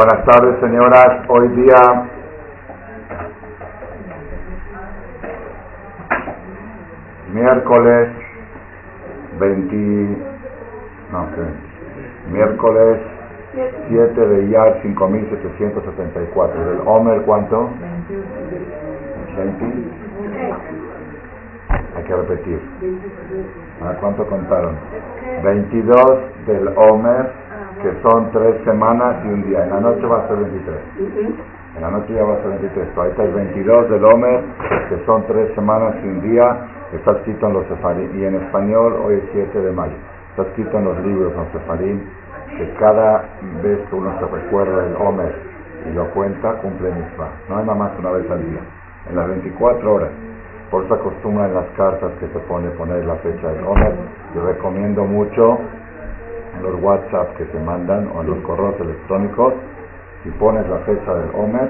Buenas tardes, señoras. Hoy día miércoles 20 no, miércoles 7 de Iyar 5774 del Homer ¿cuánto? 20 hay que repetir ¿a cuánto contaron? 22 del Homer que son tres semanas y un día. En la noche va a ser 23. En la noche ya va a ser 23. ahí está el 22 del Homer, que son tres semanas y un día. Está escrito en los sefarim. Y en español, hoy es 7 de mayo. Está escrito en los libros, los sefarim, que cada vez que uno se recuerda del Homer y lo cuenta, cumple misma. No hay nada más una vez al día. En las 24 horas. Por eso acostumbra en las cartas que se pone poner la fecha del Homer. Y recomiendo mucho los WhatsApp que se mandan o en los correos electrónicos, si pones la fecha del Homer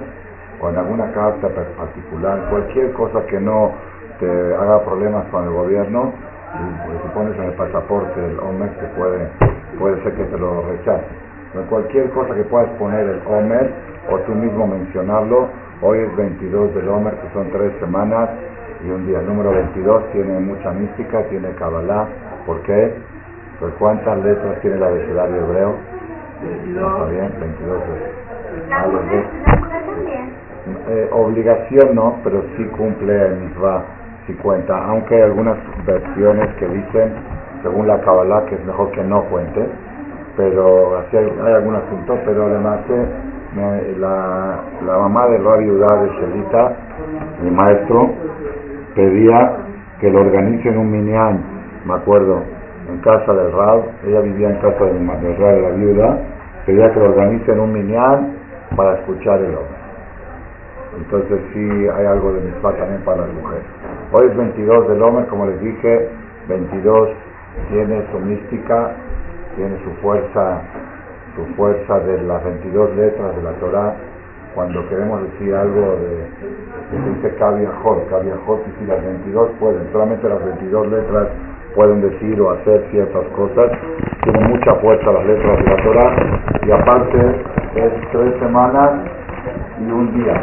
o en alguna carta particular, cualquier cosa que no te haga problemas con el gobierno, si, pones en el pasaporte del Homer, que puede, puede ser que te lo rechace. Pero cualquier cosa que puedas poner el Homer o tú mismo mencionarlo, hoy es 22 del Homer, que son tres semanas y un día. El número 22 tiene mucha mística, tiene Kabbalah. ¿Por qué? Pues ¿cuántas letras tiene el abecedario hebreo? 22. ¿Está bien? 22 veces. Eh, obligación no, pero sí cumple el misma si cuenta, aunque hay algunas versiones que dicen, según la Kabbalah, que es mejor que no cuente, pero así hay, algún asunto, pero además eh, la, la mamá de Rabbi Udá de Shelita, mi maestro, pedía que lo organicen un minyan, me acuerdo, en casa del Rab, ella vivía en casa de del Rab, la viuda, quería que lo organicen un minyan para escuchar el hombre. Entonces sí hay algo de misma también para las mujeres. Hoy es 22 del hombre, como les dije, 22 tiene su mística, tiene su fuerza, su fuerza de las 22 letras de la Torah. Cuando queremos decir algo de, se dice Kaviahot, Kaviahot, y si las 22 pueden, solamente las 22 letras pueden decir o hacer ciertas cosas. Tiene mucha fuerza las letras de la Torah y aparte es tres semanas y un día.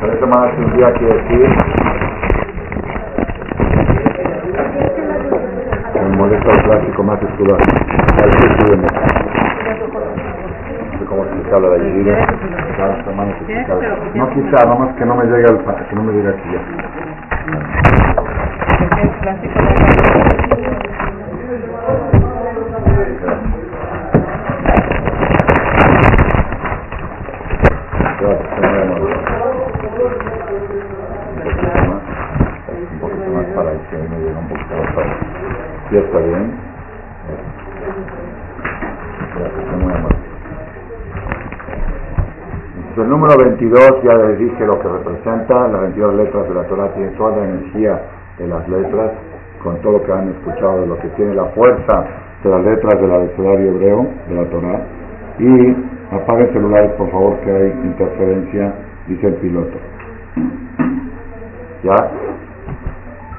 Tres semanas y un día quiere decir me molesta el clásico más escolar. No sé cómo de allí. Cada semana No quizá, nada más que no me llegue al que no me llegue aquí ya. Bien. El número 22 ya les dije lo que representa, las 22 letras de la Torah tienen toda la energía de las letras, con todo lo que han escuchado de lo que tiene la fuerza de las letras del abecedario hebreo de la Torah. Y apaguen celulares por favor que hay interferencia, dice el piloto. ¿Ya?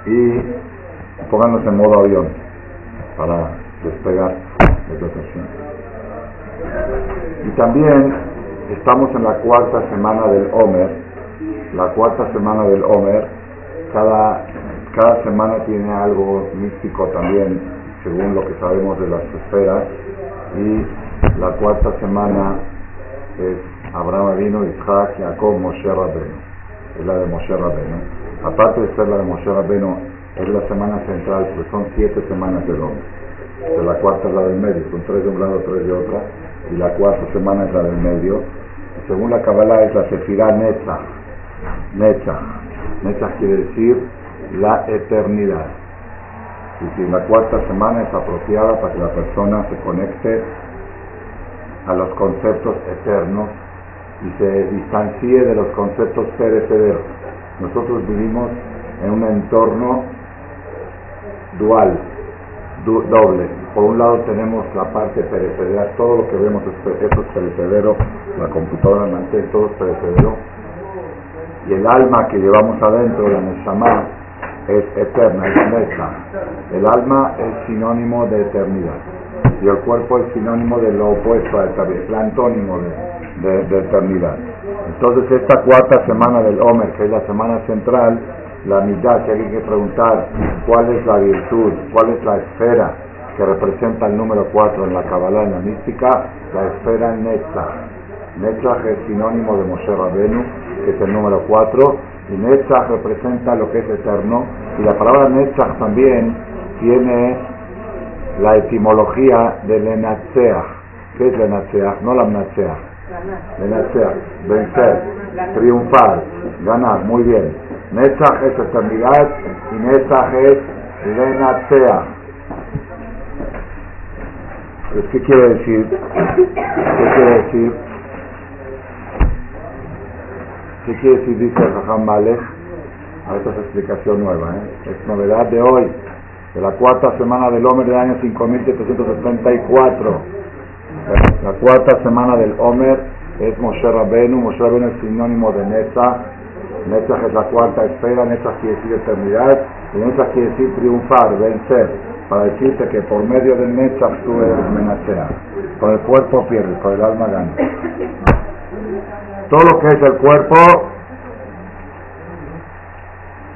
Y pónganos en modo avión para despegar de Y también estamos en la cuarta semana del Homer. La cuarta semana del Homer, cada, cada semana tiene algo místico también, según lo que sabemos de las esferas. Y la cuarta semana es Abraham vino, Isaac, Jacob, Moshe Rabbeinu. Es la de Moshe Rabbeinu. Aparte de ser la de Moshe Rabbeinu, es la semana central, pues son siete semanas del hombre. De la cuarta es la del medio, son tres de un lado, tres de otra, y la cuarta semana es la del medio. Según la Kabbalah es la Sefirah Netzach. Netzach. Netzach quiere decir la eternidad. Y si la cuarta semana es apropiada para que la persona se conecte a los conceptos eternos y se distancie de los conceptos perecederos. Nosotros vivimos en un entorno dual, doble. Por un lado tenemos la parte perecedera, todo lo que vemos es, es perecedero, la computadora, mantel, todo es perecedero. Y el alma que llevamos adentro, la Neshama, es eterna, es mesa. El alma es sinónimo de eternidad. Y el cuerpo es sinónimo de lo opuesto a eternidad, el antónimo de, eternidad. Entonces esta cuarta semana del Homer, que es la semana central, la mitad que hay que preguntar cuál es la virtud, cuál es la esfera que representa el número 4 en la Kabbalah, en la mística, la esfera Netzach. Netzach es sinónimo de Moshe Rabenu, que es el número 4, y Netzach representa lo que es eterno, y la palabra Netzach también tiene la etimología de Lenatzeach. ¿Qué es Lenatzeach? No la Mnatzeach. Lenatzeach, vencer, triunfar, ganar, muy bien. Netzach es eternidad y Netzach es Lenatzeach. ¿Qué quiere decir? ¿Qué quiere decir? ¿Qué quiere decir? Dice Raham Malek. Esta es explicación nueva, ¿eh? es novedad de hoy de la cuarta semana del Homer del año 5774. La cuarta semana del Homer es Moshe Rabenu. Moshe Rabenu es sinónimo de Netzach. Netzach es la cuarta esfera, Netzach quiere decir eternidad, y Netzach quiere decir triunfar, vencer, para decirte que por medio del Netzach tú eres menacea. Por el cuerpo pierdes, por el alma ganas. Todo lo que es el cuerpo,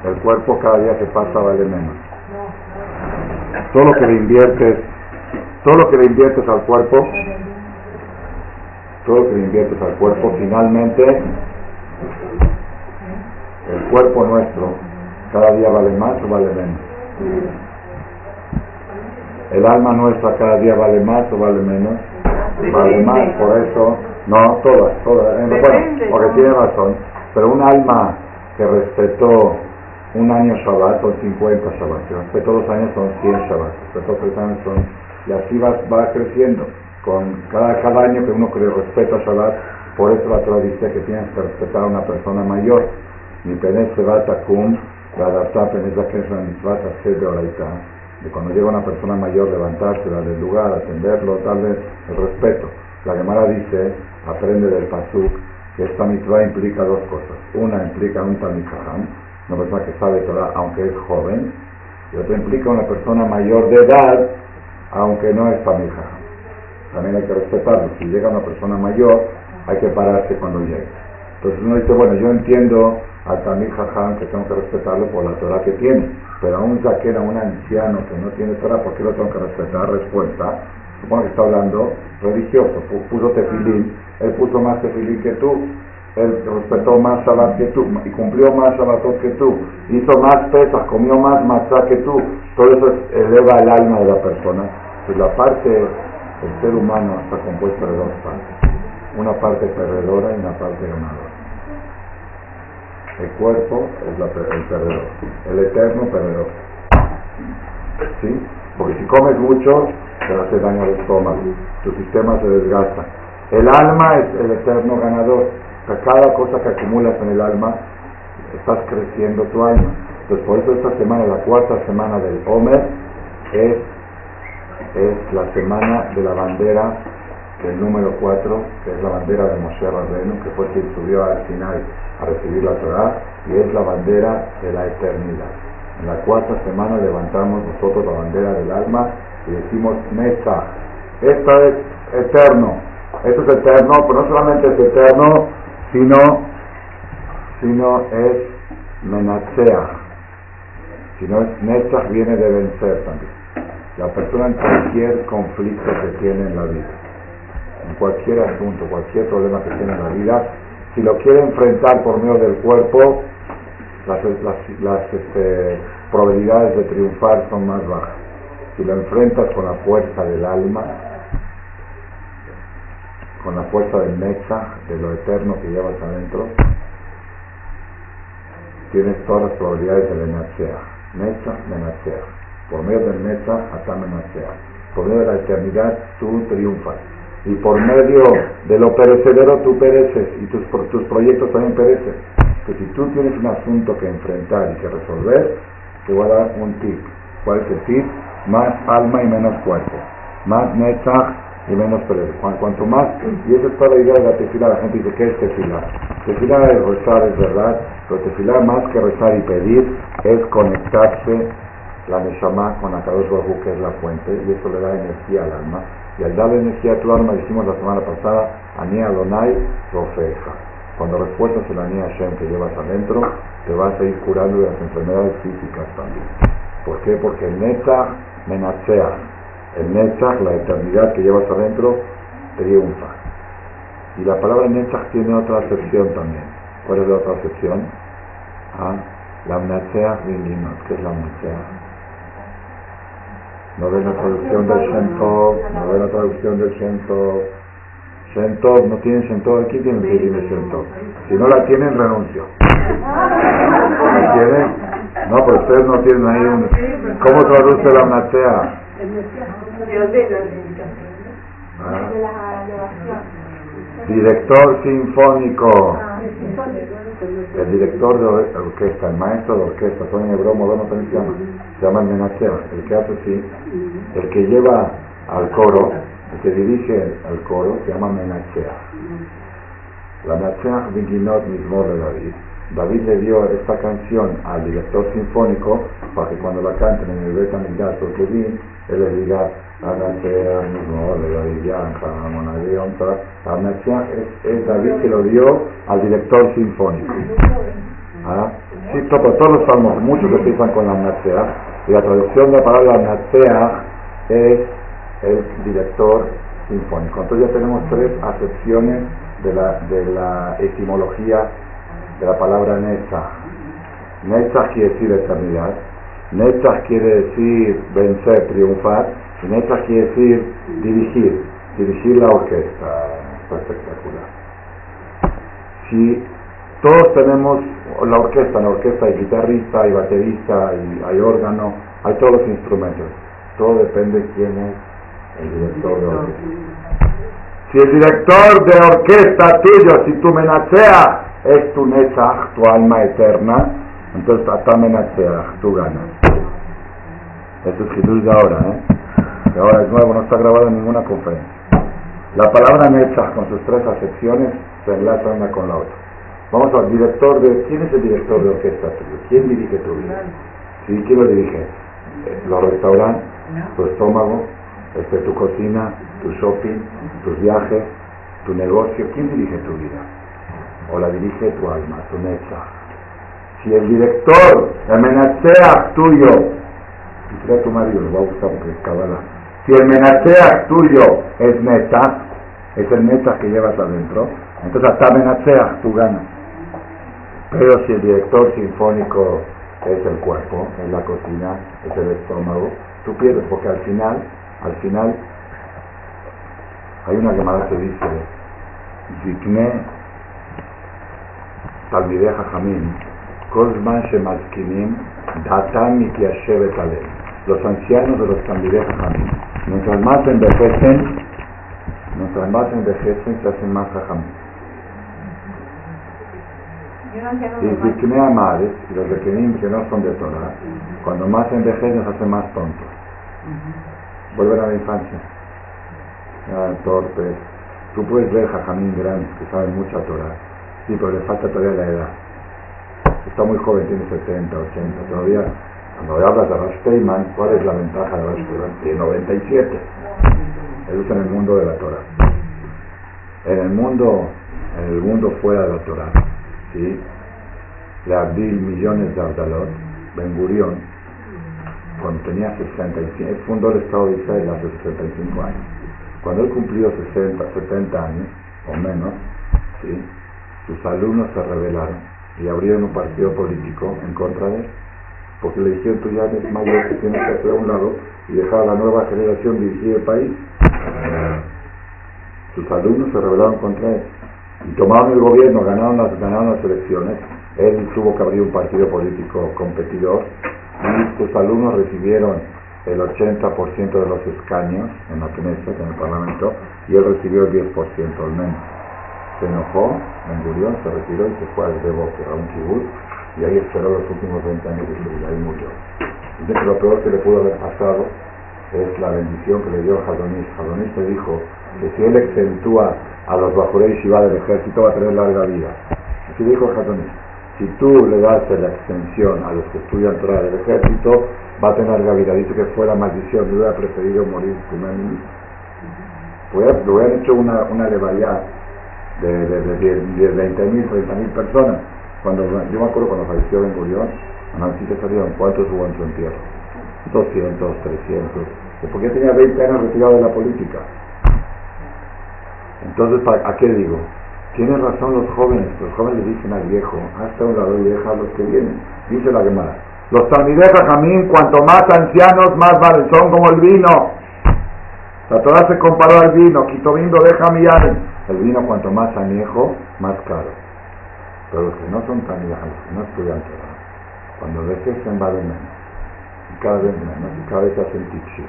el cuerpo cada día que pasa vale menos todo lo que le inviertes, todo lo que le inviertes al cuerpo, todo lo que le inviertes al cuerpo, finalmente el cuerpo nuestro cada día vale más o vale menos. El alma nuestra cada día vale más o vale menos. Vale más, por eso, no, todas, todas, bueno, porque tiene razón, pero un alma que respetó un año Shabbat son 50 Shabbat, después todos los años son 100 Shabbat, después todos los años son, y así va, va creciendo, con cada, cada año que uno que respeto a Shabbat, por eso la Torah dice que tienes que respetar a una persona mayor, mi penes se va a la adapta penes la que es la de cuando llega una persona mayor levantarse, darle lugar, atenderlo, darle el respeto. La Gemara dice, aprende del pasuk, que esta mitzvah implica dos cosas. Una implica un tamizaham, una persona que sabe Torah aunque es joven, y otra implica una persona mayor de edad, aunque no es familia. También hay que respetarlo. Si llega una persona mayor, hay que pararse cuando llegue. Entonces uno dice, bueno, yo entiendo al Tamil Jajam que tengo que respetarlo por la Torah que tiene, pero a un zaquera, a un anciano que no tiene Torah, ¿por qué lo tengo que respetar? Respuesta, supongo que está hablando religioso, puso tefilín, él puso más tefilín que tú, él respetó más Shabbat que tú y cumplió más Shabbatot que tú, hizo más pesas, comió más matzah que tú. Todo eso eleva el alma de la persona. Pues la parte, el ser humano está compuesto de dos partes. Una parte perdedora y una parte ganadora. El cuerpo es la, el perdedor, el eterno perdedor. ¿Sí? Porque si comes mucho, te hace daño al estómago, tu sistema se desgasta. El alma es el eterno ganador cada cosa que acumulas en el alma, estás creciendo tu alma. Entonces, por eso esta semana, la cuarta semana del Homer, es, es la semana de la bandera del número 4, que es la bandera de Moshe Rabbeinu, que fue quien subió al final a recibir la Torah, y es la bandera de la eternidad. En la cuarta semana levantamos nosotros la bandera del alma y decimos Mesa. Esto es eterno. Esto es eterno, pero no solamente es eterno, sino, sino es menacea, sino es viene de vencer también. La persona en cualquier conflicto que tiene en la vida, en cualquier asunto, cualquier problema que tiene en la vida, si lo quiere enfrentar por medio del cuerpo, las, este, probabilidades de triunfar son más bajas. Si lo enfrentas con la fuerza del alma, con la fuerza del Necha, de lo eterno que llevas adentro, tienes todas las probabilidades de Menachea. Necha, Menachea. Por medio del Necha, hasta Menachea. Por medio de la eternidad, tú triunfas. Y por medio de lo perecedero, tú pereces. Y tus, tus proyectos también perecen. Que si tú tienes un asunto que enfrentar y que resolver, te voy a dar un tip. ¿Cuál es el tip? Más alma y menos cuerpo. Más Netzach y menos perder. Cuanto más, y esa es toda la idea de la tefila, la gente dice, ¿qué es tefila? Tefila es rezar, es verdad, pero tefila más que rezar y pedir es conectarse la Neshama con Akadosh Baruj que es la fuente, y eso le da energía al alma. Y al darle energía a tu alma, dijimos la semana pasada, Ani Adonai Rofeja. Cuando refuerzas el Ani Hashem que llevas adentro, te vas a ir curando de las enfermedades físicas también. ¿Por qué? Porque el Netzach menachea. El Netzach, la eternidad que llevas adentro, triunfa. Y la palabra Netzach tiene otra acepción también. ¿Cuál es la otra acepción? ¿Ah? La Vinginot. ¿Qué es la Mnacheach? No ven la traducción del Shentov, no ven la traducción del Shentov. Shentov, no tienen Shentov aquí, tienen que ir Shentov. Si no la tienen, renuncio. ¿Me tienen? No, pero ustedes no tienen ahí un... ¿Cómo traduce la Mnachea? ¿Ah? Director sinfónico. El director de orquesta, el maestro de orquesta, son en hebreo moderno también se llama, se llama el menachea, el que hace así, el que lleva al coro, el que dirige al coro, se llama menachea. La menachea Viginot Mismor de David. David le dio esta canción al director sinfónico para que cuando la canten en el Bet Amigdash o él le diga es, es David que lo dio al director sinfónico. ¿Ah? Sí, todos los salmos, muchos empiezan con la Natsea, y la traducción de la palabra Natsea es el director sinfónico. Entonces ya tenemos tres acepciones de la, de la etimología de la palabra Netzach. Netzach quiere decir eternidad, Netzach quiere decir vencer, triunfar, Netzach quiere decir dirigir, dirigir la orquesta. espectacular. Si todos tenemos la orquesta, la orquesta hay guitarrista, hay baterista, hay, órgano, hay todos los instrumentos. Todo depende de quién es el director de orquesta. Si el director de orquesta tuyo, si tu menacea es tu Netzach, tu alma eterna, entonces hasta menacea, tú ganas. Eso es Jesús de ahora, ¿eh? ahora es nuevo, no está grabado en ninguna conferencia. La palabra Netzach con sus tres acepciones se enlaza una con la otra. Vamos al director de... ¿Quién es el director de orquesta ¿Quién dirige tu vida? ¿Sí? ¿Quién lo dirige? Eh, los restaurantes, tu estómago, este, tu cocina, tu shopping, tus viajes, tu negocio. ¿Quién dirige tu vida? O la dirige tu alma, tu Netzach. Si el director, el tuyo, y tu marido, lo va a gustar porque es cabala si el menacea tuyo es meta, es el meta que llevas adentro, entonces hasta menacea tú ganas. Pero si el director sinfónico es el cuerpo, es la cocina, es el estómago, tú pierdes, porque al final, al final, hay una llamada que dice, Zikne Talmideh Jajamim, Kozman Shemaskinim, Datan Mikiashevet Los ancianos de los Talmideh Jajamim Mientras más envejecen, mientras más envejecen, se hacen más jajamín. Y si me amares, los requerim que no son de Torah, cuando más envejecen, se hacen más tontos. Vuelven a la infancia. Ya, torpes. Tú puedes ver jajamín grandes que saben mucha Torah. Sí, pero le falta todavía la edad. Está muy joven, tiene 70, 80, todavía cuando hablas de Rash ¿cuál es la ventaja de Rash Tiene 97. Él está en el mundo de la Torah. En el mundo, en el mundo fuera de la Torah, ¿sí? le Abdil millones de Abdalot, Ben Gurion, cuando tenía 65, él fundó el Estado de Israel hace 65 años. Cuando él cumplió 60, 70 años o menos, ¿sí? sus alumnos se rebelaron y abrieron un partido político en contra de él porque le dijeron tú ya eres mayor que tienes que hacer a un lado y dejar a la nueva generación dirigir el país. Sus alumnos se rebelaron contra él tomaron el gobierno, ganaron las, ganaron las elecciones. Él tuvo que abrir un partido político competidor y sus alumnos recibieron el 80% de los escaños en la Knesset, en el Parlamento, y él recibió el 10% al menos. Se enojó, murió, se retiró y se fue al Deboque, a un kibutz, y ahí esperó los últimos 20 años de su vida y murió. Lo peor que le pudo haber pasado es la bendición que le dio Jadonis. Jadonis le dijo que si él exentúa a los Bajurei Shiva del ejército va a tener larga vida. Así dijo Jadonis. Si tú le das la extensión a los que estudian Torah del ejército, va a tener vida. Dice que fuera maldición, yo hubiera preferido morir primer ministro. Le hubieran hecho una, una de, de, de, de 20 mil, 30 mil personas. Cuando, yo me acuerdo cuando falleció Ben Gurión, a salieron, ¿cuántos hubo en su entierro? 200, 300. Porque tenía 20 años retirado de la política. Entonces, ¿a qué digo? Tienen razón los jóvenes, los jóvenes dicen al viejo, hasta un lado y deja los que vienen. Dice la Gemara, los talmidejas Jamín, cuanto más ancianos, más valen, son como el vino. La Torah se comparó al vino, quito vindo deja mi El vino cuanto más añejo, más caro. Pero los que no son talmidejas, los que no estudian Torah, cuando envejecen valen menos. Y cada vez menos, y cada vez hacen tichín.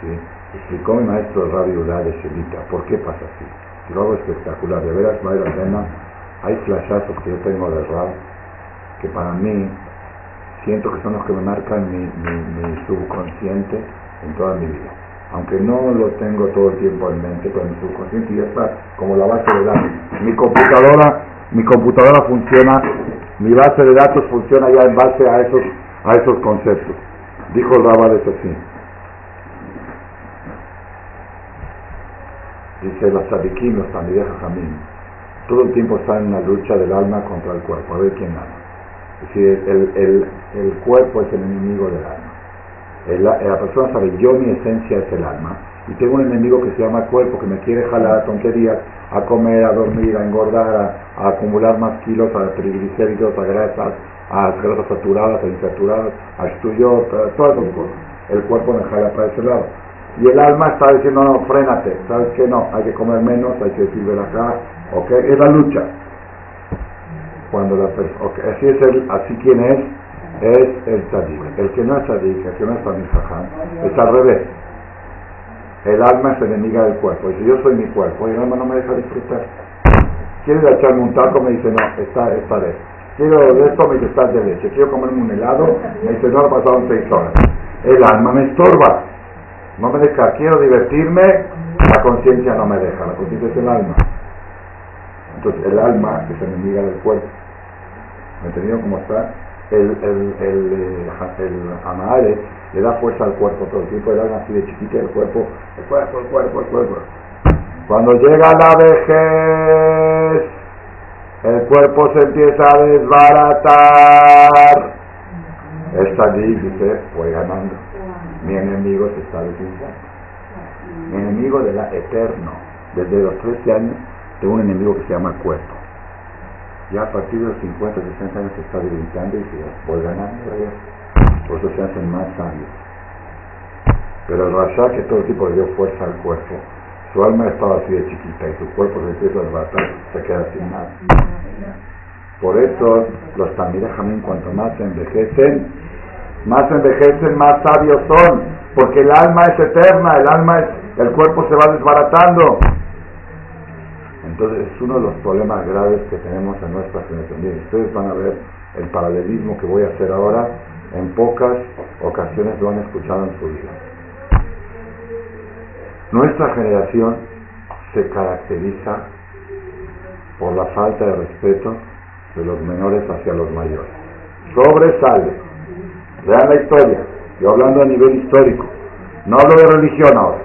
¿sí? Explicó mi maestro Rabbi Udá de ¿por qué pasa así? Lo espectacular, de veras vale la pena. Hay flashazos que yo tengo de rap que para mí siento que son los que me marcan mi, mi, subconsciente en toda mi vida. Aunque no lo tengo todo el tiempo en mente, pero mi subconsciente ya está como la base de datos. Mi computadora, mi computadora funciona, mi base de datos funciona ya en base a esos, a esos conceptos. Dijo el Rabal así. Dice los sadikim, los jamín, todo el tiempo están en la lucha del alma contra el cuerpo, a ver quién gana. Es decir, el, el, el cuerpo es el enemigo del alma. la persona sabe, yo mi esencia es el alma, y tengo un enemigo que se llama cuerpo, que me quiere jalar a tonterías, a comer, a dormir, a engordar, a, acumular más kilos, a triglicéridos, a grasas, a grasas saturadas, a insaturadas, a estudios, a todas esas cosas. El cuerpo me jala para ese lado. Y el alma está diciendo, no, frénate, ¿sabes qué? No, hay que comer menos, hay que decir acá, ¿ok? Es la lucha. Cuando la okay, así es el, así quien es, es el tzadik. El que no es tzadik, el que no es también es al revés. El alma es enemiga del cuerpo. Dice, yo soy mi cuerpo y el alma no me deja disfrutar. Quiere echarme un taco, me dice, no, está, está de Quiero de esto, me dice, estás de leche. Quiero comerme un helado, me dice, no, pasaron seis horas. El alma me estorba. No me deja, quiero divertirme, la conciencia no me deja, la conciencia es el alma. Entonces el alma es enemiga del cuerpo. ¿Me entendieron cómo está? El, el, eh, le da fuerza al cuerpo todo el tiempo, el alma así de chiquita, el cuerpo, el cuerpo, el cuerpo, el cuerpo. Cuando llega la vejez, el cuerpo se empieza a desbaratar. Esta dice, fue ganando. Mi enemigo se está desinflando. Mi enemigo de la eterno. Desde los 13 años tengo un enemigo que se llama cuerpo. Ya a partir de los 50, 60 años se está debilitando y se voy ganando. Por eso se hacen más sabios. Pero el Rasha, que todo el tipo le dio fuerza al cuerpo, su alma estaba así de chiquita y su cuerpo se empieza a desbaratar, se queda sin nada. Por eso los también cuanto más se envejecen, más envejecen, más sabios son, porque el alma es eterna, el alma es, el cuerpo se va desbaratando. Entonces es uno de los problemas graves que tenemos en nuestra generación. ustedes van a ver el paralelismo que voy a hacer ahora, en pocas ocasiones lo han escuchado en su vida. Nuestra generación se caracteriza por la falta de respeto de los menores hacia los mayores. Sobresale Vean la historia. Yo hablando a nivel histórico. No hablo de religión ahora.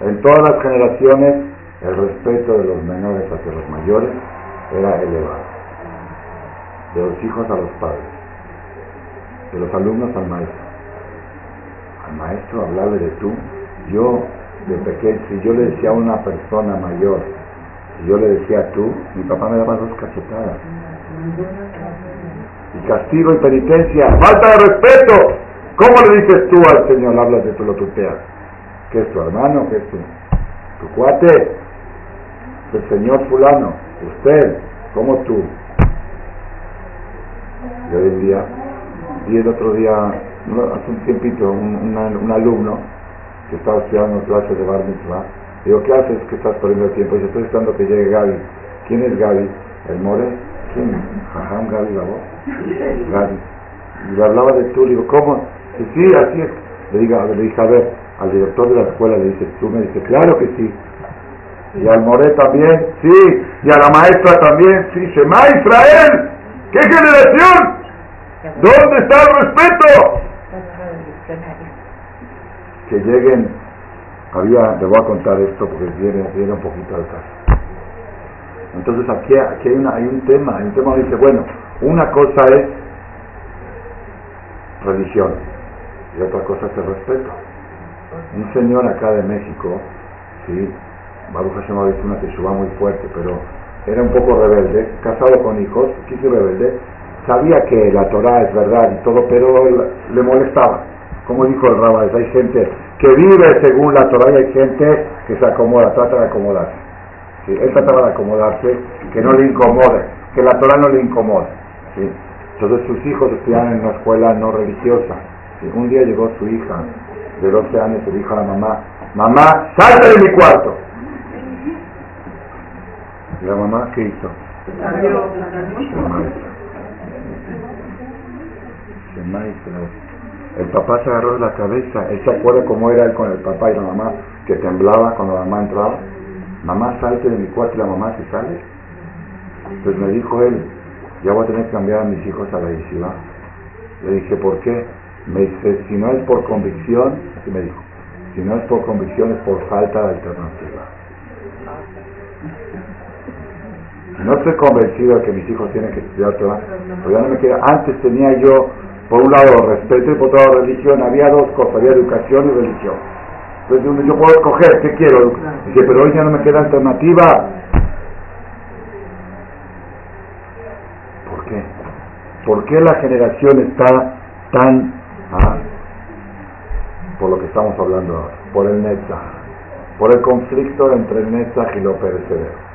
En todas las generaciones el respeto de los menores hacia los mayores era elevado. De los hijos a los padres. De los alumnos al maestro. Al maestro hablarle de tú. Yo, de pequeño, si yo le decía a una persona mayor, si yo le decía tú, mi papá me daba dos cachetadas y castigo y penitencia, falta de respeto. ¿Cómo le dices tú al Señor? Hablas de tu lo tuteas. ¿Qué es tu hermano? ¿Qué es tu, tu cuate? El Señor fulano, usted, como tú. Y hoy en día, vi el otro día, hace un tiempito, un, alumno que estaba estudiando clases de Bar Mitzvah, digo, ¿qué haces que estás perdiendo el tiempo? Dice, estoy esperando que llegue Gaby. ¿Quién es Gaby? ¿El More? ¿Quién? Jajam Gaby voz y le hablaba de tú, le digo, ¿cómo? Sí, sí, así es. Le, diga, le dije, a ver, al director de la escuela le dice, tú me dice, claro que sí. Y al Moré también, sí. Y a la maestra también, sí. Shema Israel. ¿Qué generación? ¿Dónde está el respeto? Que lleguen, había, te voy a contar esto porque viene, viene un poquito al caso. Entonces aquí, aquí hay, una, hay un tema, hay un tema que dice, bueno, una cosa es religión y otra cosa es el respeto. Un señor acá de México, sí, Baruch Hashem ha visto una teshuva muy fuerte, pero era un poco rebelde, casado con hijos, quiso rebelde, sabía que la Torah es verdad y todo, pero le molestaba. Como dijo el Rabbi, hay gente que vive según la Torah y hay gente que se acomoda, trata de acomodarse. Él trataba de acomodarse, que no le incomode, que la Torah no le incomode. ¿Sí? Entonces sus hijos estudiaban en una escuela no religiosa. Un día llegó su hija de 12 años y dijo a la mamá, mamá, salte de mi cuarto. ¿Y la mamá qué hizo? El papá se agarró de la cabeza. Él se acuerda cómo era él con el papá y la mamá, que temblaba cuando la mamá entraba. Mamá, salte de mi cuarto y la mamá se sale. Pues me dijo él, ya voy a tener que cambiar a mis hijos a la yeshiva. Le dije, ¿por qué? Me dice, si no es por convicción, así me dijo, si no es por convicción es por falta de alternativa. No estoy convencido de que mis hijos tienen que estudiar Torah, pero ya no me queda. Antes tenía yo, por un lado, respeto y por otro lado, religión. Había dos cosas, había educación y religión. Entonces yo puedo escoger, ¿qué quiero? Dice, pero hoy ya no me queda alternativa. ¿Por qué? ¿Por qué la generación está tan... Ah, por lo que estamos hablando ahora, por el Netzach, por el conflicto entre el Netzach y lo perecedero.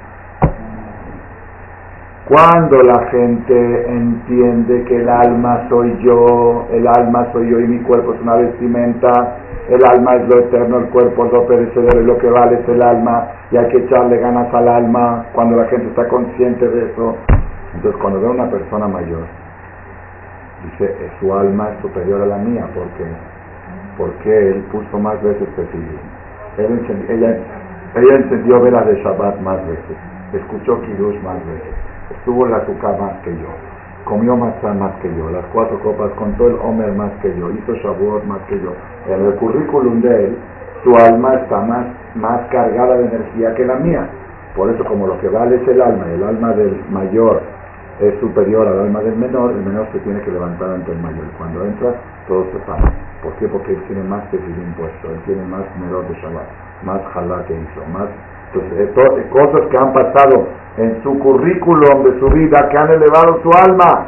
Cuando la gente entiende que el alma soy yo, el alma soy yo y mi cuerpo es una vestimenta, el alma es lo eterno, el cuerpo es lo perecedero y lo que vale es el alma y hay que echarle ganas al alma cuando la gente está consciente de eso. Entonces cuando ve a una persona mayor, dice, su alma es superior a la mía, porque porque él puso más veces que Él ella, ella encendió velas de Shabbat más veces, escuchó Kiddush más veces estuvo en la azúcar más que yo, comió matzah más que yo, las cuatro copas contó el Homer más que yo, hizo Shavuot más que yo. En el currículum de él, su alma está más, más cargada de energía que la mía. Por eso, como lo que vale es el alma, el alma del mayor es superior al alma del menor, el menor se tiene que levantar ante el mayor. Cuando entra, todo se para. ¿Por qué? Porque él tiene más que impuesto, él tiene más menor de Shabbat, más jalá que hizo, más entonces, eh, eh, cosas que han pasado en su currículum de su vida que han elevado su alma.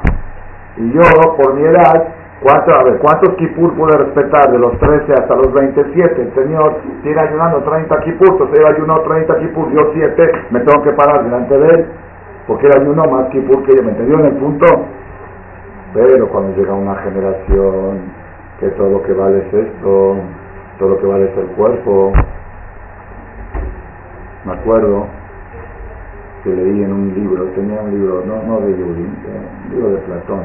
Y yo, por mi edad, ¿cuánto, a ver, ¿cuántos kipur pude respetar? De los 13 hasta los 27. El Señor tiene ayunando 30 kipur, entonces él ayunó 30 kipur, yo 7, me tengo que parar delante de él, porque él ayunó más que yo, ¿me entendió en el punto? Pero cuando llega una generación que todo lo que vale es esto, todo lo que vale es el cuerpo, me acuerdo que leí en un libro, tenía un libro, no, no de Yuri, un libro de Platón.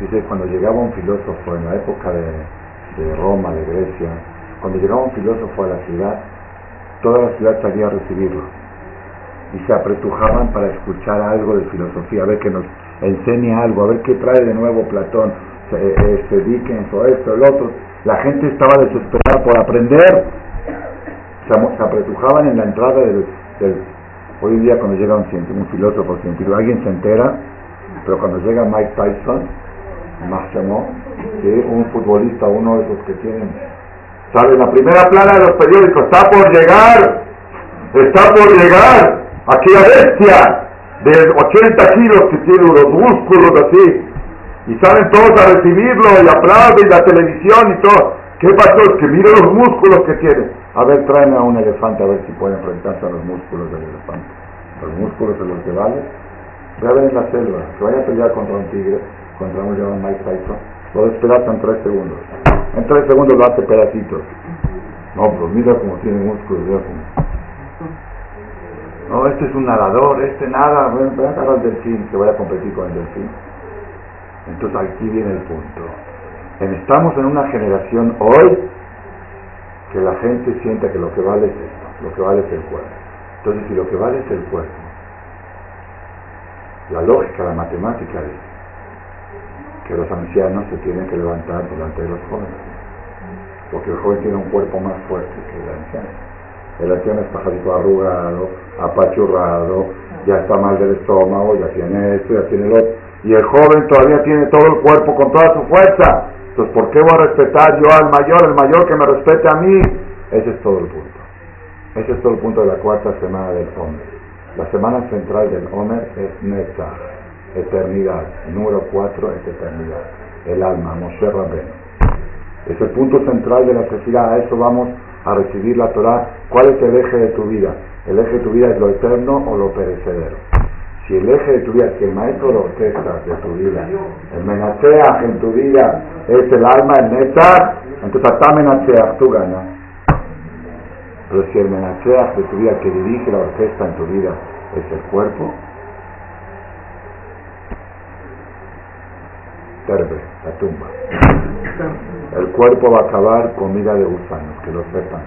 Dice, cuando llegaba un filósofo en la época de, de Roma, de Grecia, cuando llegaba un filósofo a la ciudad, toda la ciudad salía a recibirlo. Y se apretujaban para escuchar algo de filosofía, a ver que nos enseñe algo, a ver qué trae de nuevo Platón, este Dickens o esto, el otro. La gente estaba desesperada por aprender. Se, apretujaban en la entrada del, Hoy día cuando llega un, un filósofo científico, alguien se entera, pero cuando llega Mike Tyson, Máximo, un futbolista, uno de esos que tienen, sale en la primera plana de los periódicos, está por llegar, está por llegar, aquella bestia de 80 kilos que tiene los músculos así, y salen todos a recibirlo y aplauden la televisión y todo. ¿Qué pasó? Es que mire los músculos que tiene. A ver, tráeme a un elefante a ver si puede enfrentarse a los músculos del elefante. Los músculos de los que vale. Ve a ver en la selva, que vaya a pelear contra un tigre, contra un león Mike Tyson. Lo despedaza en tres segundos. En tres segundos lo hace pedacitos. No, pero mira cómo tiene músculos. No, este es un nadador, este nada. Ven a agarrar al delfín, que vaya a competir con el delfín. Entonces aquí viene el punto. Estamos en una generación hoy que la gente siente que lo que vale es esto, lo que vale es el cuerpo. Entonces, si lo que vale es el cuerpo, La lógica, la matemática dice que los ancianos se tienen que levantar delante de los jóvenes, porque el joven tiene un cuerpo más fuerte que el anciano. El anciano es pajarito arrugado, apachurrado, ya está mal del estómago, ya tiene esto, ya tiene lo otro. Y el joven todavía tiene todo el cuerpo con toda su fuerza. Entonces, ¿por qué voy a respetar yo al mayor, el mayor que me respete a mí? Ese es todo el punto. Ese es todo el punto de la cuarta semana del Homer. La semana central del Homer es Netzach, eternidad. Número cuatro es eternidad. El alma, Moshe Rabbeinu. Es el punto central de la necesidad. A eso vamos a recibir la Torah. ¿Cuál es el eje de tu vida? El eje de tu vida es lo eterno o lo perecedero. Si el eje de tu vida, si el maestro de orquesta de tu vida, el menacheach en tu vida es el alma, el netzach, entonces hasta menacheach tú ganas. Pero si el menacheach de tu vida que dirige la orquesta en tu vida es el cuerpo, terbe, la tumba. El cuerpo va a acabar comida de gusanos, que lo sepan.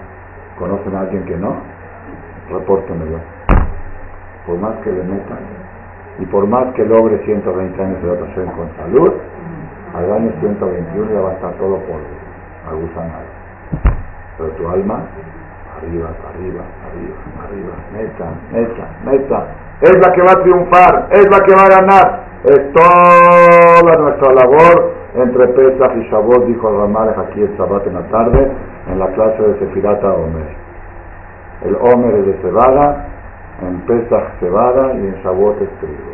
¿Conocen a alguien que no? Repórtenmelo. Por más que le metan, y por más que logre 120 años de rotación con salud, al año 121 ya va a estar todo polvo, agusanado. Pero tu alma, arriba, arriba, arriba, arriba, meta, meta, meta, es la que va a triunfar, es la que va a ganar. Es toda nuestra labor entre Pesach y Shavuot, dijo Ramal aquí el Shabbat en la tarde, en la clase de Sefirata Omer. El Omer es de cebada, en Pesach cebada y en Shavuot es trigo.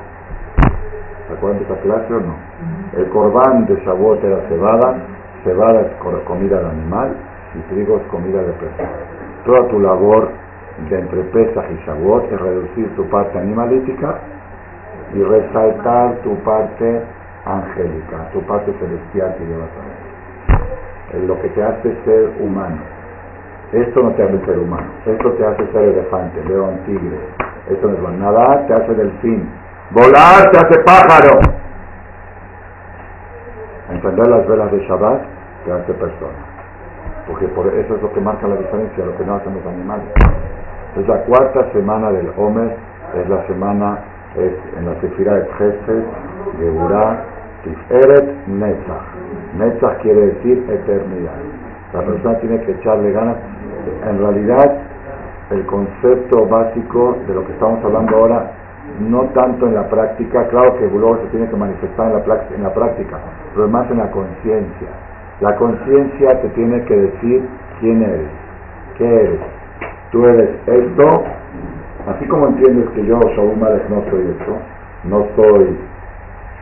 ¿Se acuerdan de esa clase o no? El corbán de Shavuot era cebada, cebada es comida de animal y trigo es comida de persona. Toda tu labor de entre Pesach y Shavuot es reducir tu parte animalítica y resaltar tu parte angélica, tu parte celestial que llevas a Es lo que te hace ser humano. Esto no te hace ser humano, esto te hace ser elefante, león, tigre. Esto no es bueno. Nadar te hace delfín, volar te hace pájaro. Entender las velas de Shabbat te hace persona. Porque por eso es lo que marca la diferencia, lo que no hacen los animales. Es la cuarta semana del Homer, es la semana, en la Sefira de Gesed, Geburah, Tiferet, Netzach. Netzach quiere decir eternidad. La persona tiene que echarle ganas en realidad el concepto básico de lo que estamos hablando ahora, no tanto en la práctica, claro que luego se tiene que manifestar en la, en la práctica, pero más en la conciencia. La conciencia te tiene que decir quién eres, qué eres. Tú eres esto, así como entiendes que yo, Shaul Malek, no soy esto, no soy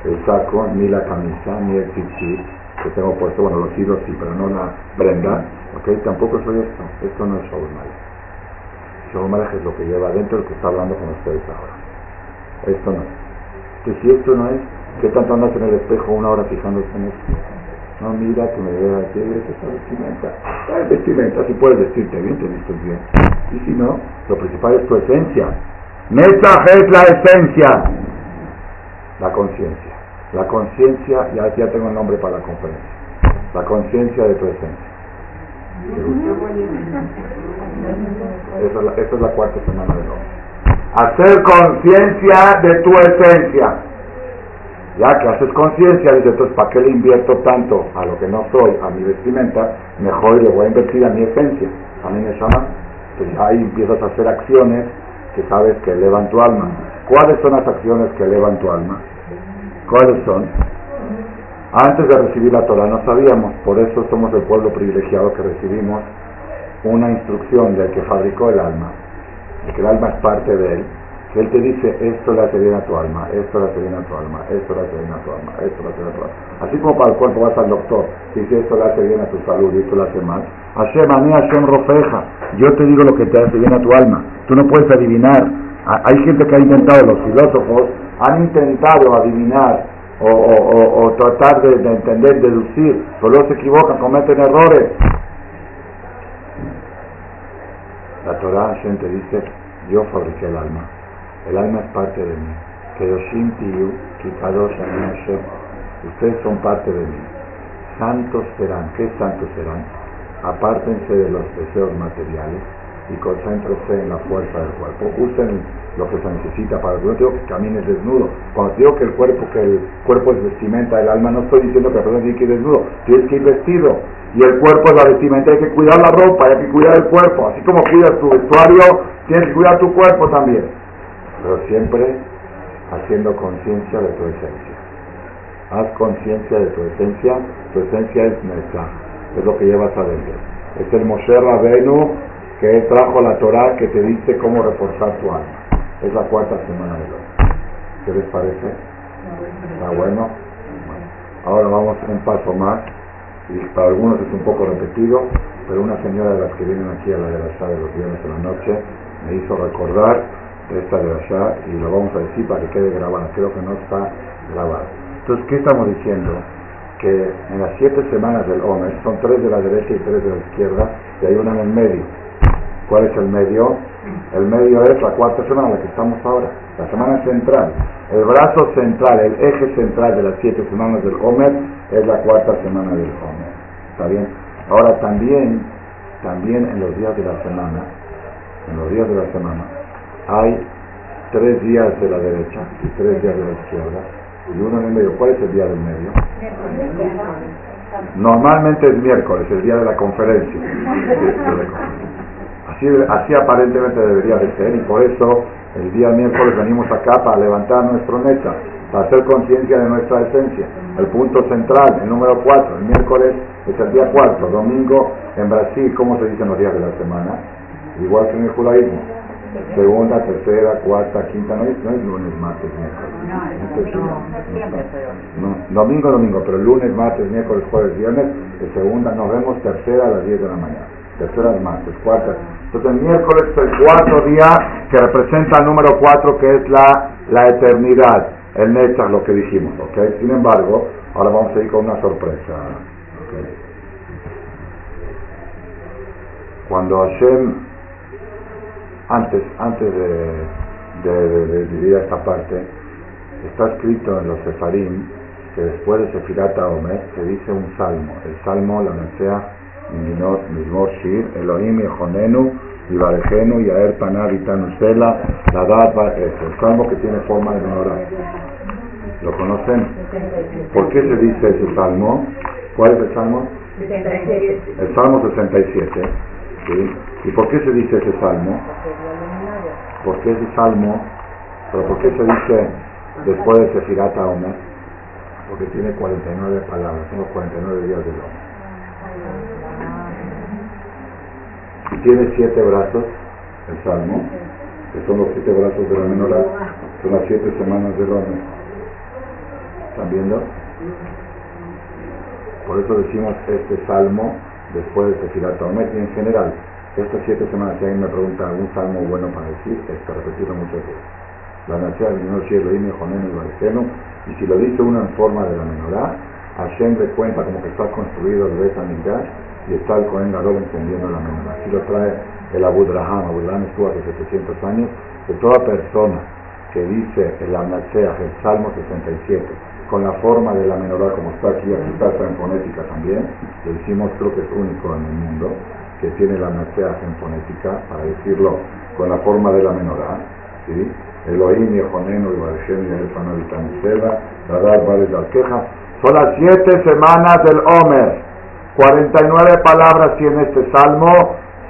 el saco, ni la camisa, ni el chichi que tengo puesto, bueno, los hilos sí, pero no la prenda, ¿ok? Tampoco soy esto, esto no es Shaul Malek es lo que lleva adentro el que está hablando con ustedes ahora. Esto no es. Entonces, si esto no es, ¿qué tanto andas en el espejo una hora fijándose en esto? No, mira que me veas, que esta vestimenta. Es vestimenta, si puedes decirte bien, te vistes bien. Y si no, lo principal es tu esencia. Mensaje es la esencia. La conciencia. La conciencia, ya, ya tengo el nombre para la conferencia. La conciencia de tu esencia. Esa es, la, cuarta semana de hoy. Hacer conciencia de tu esencia. Ya que haces conciencia, dices, entonces, ¿para qué le invierto tanto a lo que no soy, a mi vestimenta? Mejor le voy a invertir a mi esencia, a mí me llama. Entonces ahí empiezas a hacer acciones que sabes que elevan tu alma. ¿Cuáles son las acciones que elevan tu alma? ¿Cuáles son? Antes de recibir la Torah no sabíamos, por eso somos el pueblo privilegiado que recibimos una instrucción del que fabricó el alma, de que el alma es parte de él, que él te dice, esto le hace bien a tu alma, esto le hace bien a tu alma, esto le hace bien a tu alma, esto le hace bien a tu alma. Así como para el cuerpo vas al doctor, dice esto le hace bien a tu salud y esto le hace mal. Hashem, a mí Hashem rofeja, yo te digo lo que te hace bien a tu alma, tú no puedes adivinar. Hay gente que ha intentado, los filósofos han intentado adivinar o, tratar de, entender, deducir, solo se equivocan, cometen errores. La Torah gente dice, yo fabriqué el alma, el alma es parte de mí. Kedoshim Tiyu, Kikadosh Hashem, ustedes son parte de mí. Santos serán, ¿qué santos serán? Apártense de los deseos materiales, y concéntrese en la fuerza del cuerpo. Usen lo que se necesita para no digo que camines desnudo. Cuando digo que el cuerpo, que el cuerpo es vestimenta del alma, no estoy diciendo que la persona tiene que ir desnudo, tienes que ir vestido. Y el cuerpo es la vestimenta, hay que cuidar la ropa, hay que cuidar el cuerpo. Así como cuidas tu vestuario, tienes que cuidar tu cuerpo también. Pero siempre haciendo conciencia de tu esencia. Haz conciencia de tu esencia, tu esencia es nuestra, es lo que llevas adentro. Es el Moshe Rabenu que trajo la Torah que te dice cómo reforzar tu alma. Es la cuarta semana de hoy. ¿Qué les parece? ¿Está bueno? Ahora vamos un paso más, y para algunos es un poco repetido, pero una señora de las que vienen aquí a la de la de los viernes de la noche me hizo recordar esta de allá y lo vamos a decir para que quede grabada. Creo que no está grabada. Entonces, ¿qué estamos diciendo? Que en las siete semanas del Omer son tres de la derecha y tres de la izquierda y hay una en el medio. ¿Cuál es el medio? El medio es la cuarta semana, la que estamos ahora, la semana central. El brazo central, el eje central de las siete semanas del Omer es la cuarta semana del Omer. ¿Está bien? Ahora también, también en los días de la semana, en los días de la semana, hay tres días de la derecha y tres días de la izquierda y uno en el medio. ¿Cuál es el día del medio? Normalmente es miércoles, el día de la conferencia. Así, así aparentemente debería de ser y por eso el día miércoles venimos acá para levantar nuestro meta, para hacer conciencia de nuestra esencia. El punto central, el número 4, el miércoles es el día 4, domingo en Brasil, ¿cómo se dicen los días de la semana? Igual que en el judaísmo segunda, tercera, cuarta, quinta, no es, no es lunes, martes, miércoles. No, domingo, domingo, pero lunes, martes, miércoles, jueves, viernes, de segunda nos vemos, tercera a las 10 de la mañana, tercera es martes, cuarta. Entonces el miércoles es el cuarto día que representa el número cuatro que es la, la eternidad, el Netzach, lo que dijimos, ¿ok? Sin embargo, ahora vamos a ir con una sorpresa. Cuando Hashem antes, antes de, de, vivir esta parte, está escrito en los Sefarim que después de Sefirata Omer se dice un salmo. El salmo, la Nesea, Mismor Shir, Elohim Yejonenu, Ibarejenu, Yaer Panah, Vitanusela, la Dad, el salmo que tiene forma de menorá. ¿Lo conocen? ¿Por qué se dice ese salmo? ¿Cuál es el salmo? El salmo 67. ¿Y por qué se dice ese salmo? ¿Por qué ese salmo? ¿Pero por qué se dice después de Sefirata Omer? Porque tiene 49 palabras, son los 49 días del hombre. Y tiene siete brazos, el salmo, que son los siete brazos de la menorá, son las siete semanas del hombre. ¿Están viendo? Por eso decimos este salmo después de Sefirata Omer y en general estas siete semanas, si alguien me pregunta algún salmo bueno para decir, es que repetirlo muchas veces. La nación del cielo, y y si lo dice uno en forma de la menorá, Hashem le cuenta como que está construido el Bet y está el Cohen Gadol encendiendo la menorá. Así lo trae el Abu Draham. Abu Draham estuvo hace 700 años. Que toda persona que dice el Amnatseach, el Salmo 67, con la forma de la menorá, como está aquí, aquí está en fonética también, lo decimos creo que es único en el mundo, que tiene la en fonética, para decirlo con la forma de la menorá, ¿sí? Elohim, Yejonenu, Ibarishem, Yael, Seba, Radar, Vales, Queja. Son las siete semanas del Omer. 49 palabras tiene este salmo,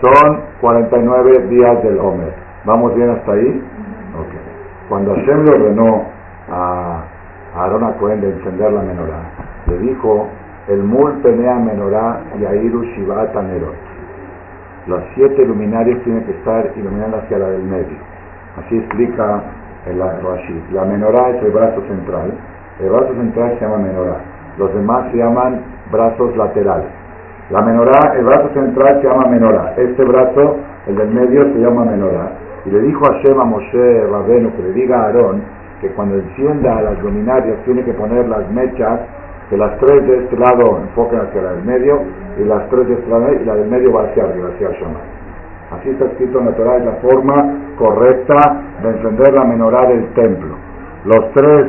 son 49 días del Omer. ¿Vamos bien hasta ahí? Okay. Cuando Hashem le ordenó a Aaron Cohen de encender la menorá, le dijo, el mul penea menorá y airu shivat las siete luminarias tienen que estar iluminando hacia la del medio. Así explica el Rashi. La menorá es el brazo central. El brazo central se llama menorá. Los demás se llaman brazos laterales. La menorá, el brazo central se llama menorá. Este brazo, el del medio, se llama menorá. Y le dijo a Shema Moshe Rabenu que le diga a Aarón que cuando encienda las luminarias tiene que poner las mechas que las tres de este lado enfoquen hacia la del medio y las tres de este lado y la del medio va hacia arriba, hacia Shema. Así está escrito en la Torah, es la forma correcta de encender la menorá del templo. Los tres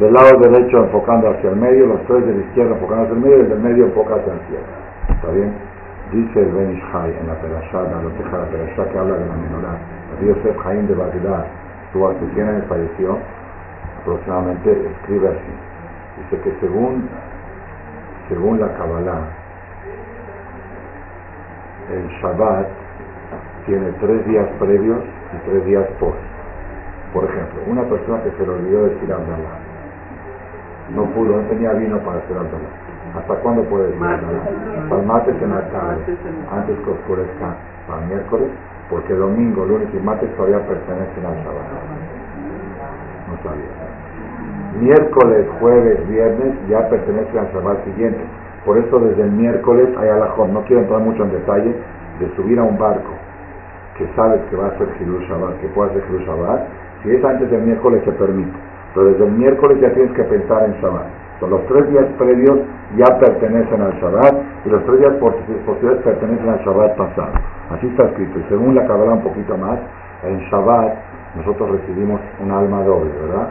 del lado derecho enfocando hacia el medio, los tres de la izquierda enfocando hacia el medio y el del medio enfoca hacia el cielo. ¿Está bien? Dice el Ben Ishai en la Perashá, la loteja la Perashá que habla de la menorá. Yosef Jaim de Bagdad, su 100 años falleció, aproximadamente escribe así. Dice que según, según la Kabbalah, el Shabbat tiene tres días previos y tres días post. Por ejemplo, una persona que se le olvidó decir Abdallah, no pudo, no tenía vino para hacer Abdallah. ¿Hasta cuándo puede? Hasta el martes en la tarde, antes que oscurezca para miércoles, porque domingo, lunes y martes todavía pertenecen al Shabbat. No sabía. Miércoles, jueves, viernes ya pertenecen al Shabbat siguiente. Por eso desde el miércoles hay alajón. No quiero entrar mucho en detalle de subir a un barco que sabes que va a ser Hirush Shabbat, que puede ser Hirush Shabbat. Si es antes del miércoles se permite. Pero desde el miércoles ya tienes que pensar en Shabbat. Los tres días previos ya pertenecen al Shabbat y los tres días posteriores pertenecen al Shabbat pasado. Así está escrito. Y según la Kabbalah un poquito más, en Shabbat nosotros recibimos un alma doble, ¿verdad?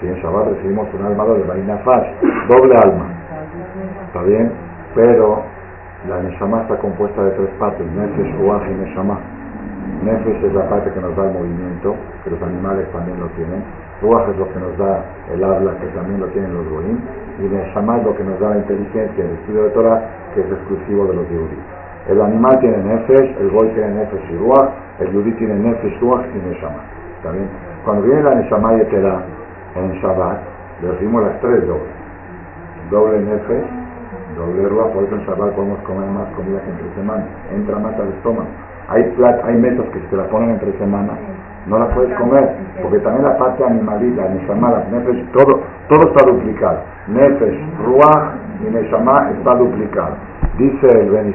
Si en Shabbat recibimos un alma doble, Fash, doble alma. ¿Está bien? Pero la Neshama está compuesta de tres partes, Nefesh, Uaj y Neshama. Nefesh es la parte que nos da el movimiento, que los animales también lo tienen. Ruach es lo que nos da el habla, que también lo tienen los goyim. Y Neshama es lo que nos da la inteligencia, el estudio de Torah, que es exclusivo de los yudí. El animal tiene Nefesh, el goy tiene Nefesh y Ruach, el yudí tiene Nefesh, Ruach y Neshama. ¿Está bien? Cuando viene la Neshama y da en Shabbat, le decimos las tres dobles. Doble Nefesh, doble Ruach, por eso en Shabbat podemos comer más comida que entre semana. Entra más al estómago. Hay, plat, hay mesas que se la ponen entre semana no la puedes comer, porque también la parte animalita, Neshama, las Nefesh, todo, todo está duplicado. Nefesh, Ruach y Neshama está duplicado. Dice el Ben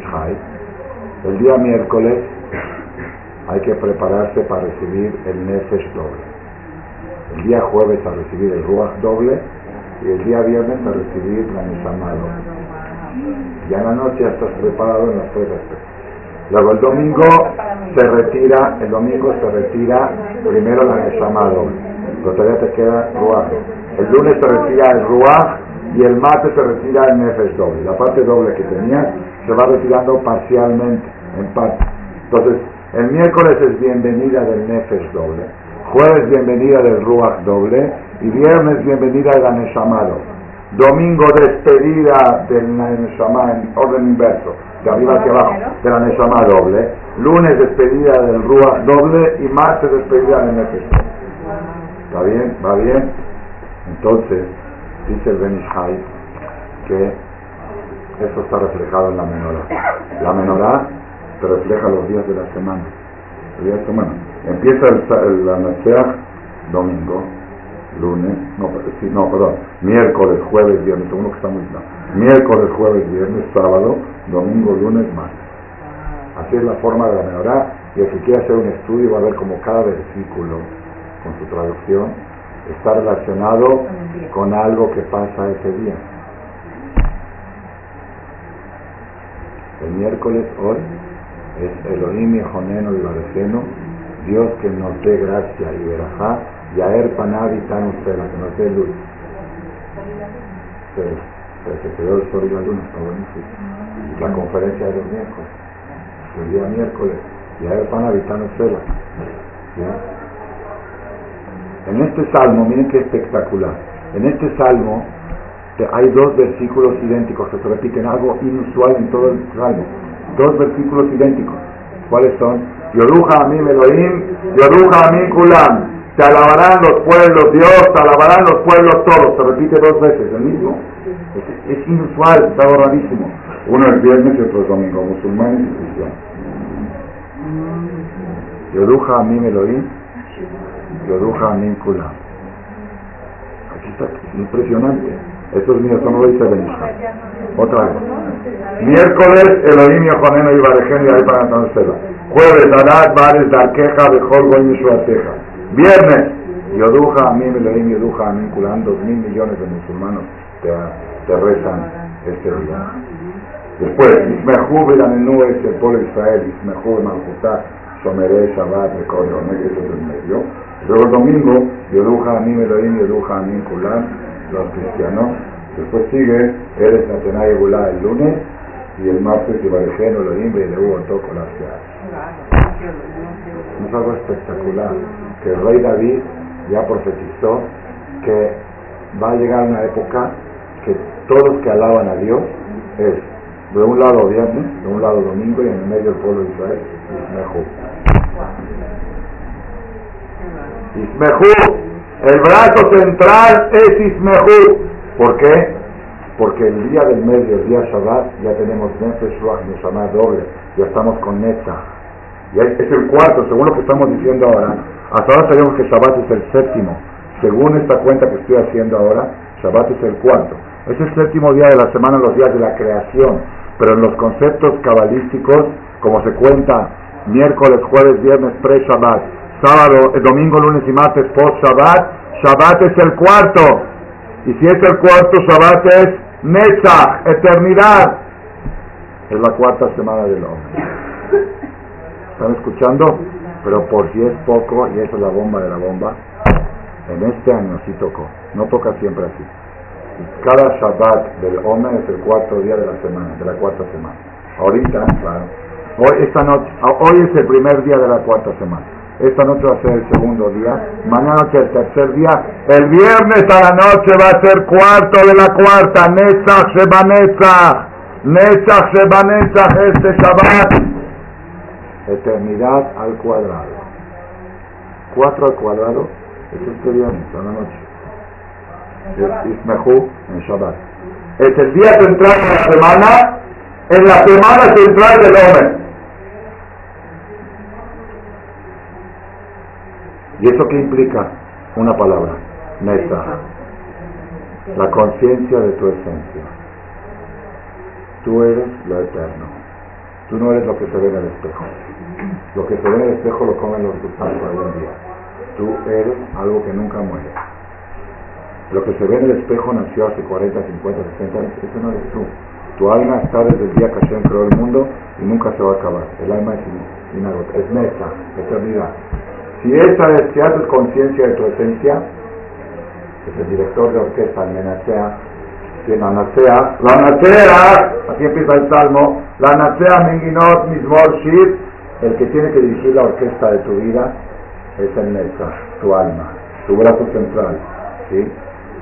el día miércoles hay que prepararse para recibir el Nefesh doble. El día jueves a recibir el Ruach doble y el día viernes a recibir la Neshama doble. Ya en la noche ya estás preparado en las tres Luego el domingo se retira, el domingo se retira primero la Neshama doble, pero todavía te queda Ruach. El lunes se retira el Ruach y el martes se retira el Nefesh doble. La parte doble que tenías se va retirando parcialmente, en parte. Entonces, el miércoles es bienvenida del Nefesh doble, jueves bienvenida del Ruach doble y viernes bienvenida de la Neshama doble. Domingo despedida del Neshama en orden inverso de arriba hacia abajo, de la Neshama doble. Lunes despedida del Rúa doble y martes despedida del Nefesh. ¿Está bien? ¿Va bien? Entonces, dice el Benishai que eso está reflejado en la menorá. La menorá te refleja los días de la semana. de semana. Empieza el, la domingo, lunes, no, sí, no, perdón, miércoles, jueves, viernes, uno que está muy claro. Miércoles, jueves, viernes, sábado, domingo, lunes, martes. Así es la forma de la menorá y el que quiera hacer un estudio va a ver como cada versículo con su traducción está relacionado con algo que pasa ese día. El miércoles hoy es Elohim y Joneno y Bareceno, Dios que nos dé gracia y verajá, Yaer Panavi usted, que nos dé luz. El sol y la luna, está buenísimo la conferencia de los miércoles, el día miércoles, y a ver pan habitando Cela. En este salmo, miren qué espectacular. En este salmo hay dos versículos idénticos que se repiten, algo inusual en todo el salmo. Dos versículos idénticos. ¿Cuáles son? Yoruja a mí Melohim, Yoruja a mí Kulam. Te alabarán los pueblos, Dios, te alabarán los pueblos todos. Se repite dos veces, el mismo. Es, inusual, está rarísimo. Uno es viernes y otro es domingo, musulmanes y cristianos. Yoruja a mí Elohim, Yoruja a mí Kulam. Aquí está, impresionante. Esto es mío, esto no lo dice Benishma. Otra vez. Miércoles, Elohim, Yohaneno y Barején y ahí para Seda. Jueves, Arat, Bares, Darqueja, Bejol, Goy, Suateja. Viernes, Yoduja, a mí Elohim, Yoduja, a mí. Dos mil millones de musulmanos te, te rezan este día. Después, Ismejú Belanenú es el pueblo de Israel, Ismejú Malchutá, Shomeré, Shabbat, Recorre, eso es el medio. Luego el domingo, Yoduja Anim Elohim, Yoduja Anim Kulam, los cristianos. Después sigue Eres Natenay Gulá el lunes y el martes y Barejeno, lo y le hubo todo con las Es algo espectacular, que el rey David ya profetizó que va a llegar una época que todos que alaban a Dios es de un lado viernes, de un lado domingo y en el medio el pueblo de Israel, Ismejú. Ismejú, el brazo central es Ismejú. ¿Por qué? Porque el día del medio, el día Shabbat, ya tenemos Nefesh Ruach Neshama doble, ya estamos con Netzach. Y es el cuarto, según lo que estamos diciendo ahora. Hasta ahora sabemos que Shabbat es el séptimo. Según esta cuenta que estoy haciendo ahora, Shabbat es el cuarto. Es el séptimo día de la semana, los días de la creación. Pero en los conceptos cabalísticos, como se cuenta miércoles, jueves, viernes, pre-Shabbat, sábado, el domingo, lunes y martes, post-Shabbat, Shabbat es el cuarto. Y si es el cuarto Shabbat es Netzach, eternidad. Es la cuarta semana del hombre. ¿Están escuchando? Pero por si es poco, y esa es la bomba de la bomba, en este año sí tocó. No toca siempre así. Cada Shabbat del Omer es el cuarto día de la semana, de la cuarta semana. Ahorita, claro. Hoy, esta noche, hoy es el primer día de la cuarta semana. Esta noche va a ser el segundo día. Mañana noche el tercer día. El viernes a la noche va a ser cuarto de la cuarta. Netzach Sheba Netzach. Netzach Sheba Netzach este Shabbat. Eternidad al cuadrado. Cuatro al cuadrado es este viernes a la noche. Ismehu en Shabbat. Es el día central de la semana, en la semana central del hombre. ¿Y eso qué implica? Una palabra, neta. La conciencia de tu esencia. Tú eres lo eterno. Tú no eres lo que se ve en el espejo. Lo que se ve en el espejo lo comen los gusanos algún día. Tú eres algo que nunca muere. Lo que se ve en el espejo nació hace 40, 50, 60 años. Ese no eres tú. Tu alma está desde el día que Hashem creó el mundo y nunca se va a acabar. El alma es inagotable, es neta, eternidad. Si esa es, si haces conciencia de tu esencia, es el director de orquesta, el Menacea, la Nacea, la Nacea, así empieza el salmo, la Nacea Minginot Mismor el que tiene que dirigir la orquesta de tu vida es el Nesa, tu alma, tu brazo central, ¿sí?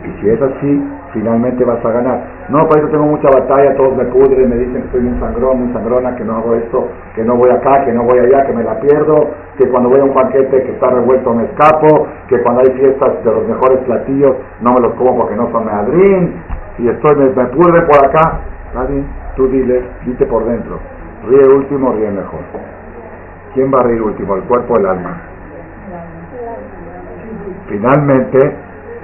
Y si es así, finalmente vas a ganar. No, para eso tengo mucha batalla, todos me pudren, me dicen que soy muy sangrón, muy sangrona, que no hago esto, que no voy acá, que no voy allá, que me la pierdo, que cuando voy a un banquete que está revuelto me escapo, que cuando hay fiestas de los mejores platillos no me los como porque no son meadrín, y estoy, me, me pudre por acá. Está bien, tú dile, dite por dentro. Ríe último, ríe mejor. ¿Quién va a reír último? El cuerpo o el alma. Finalmente,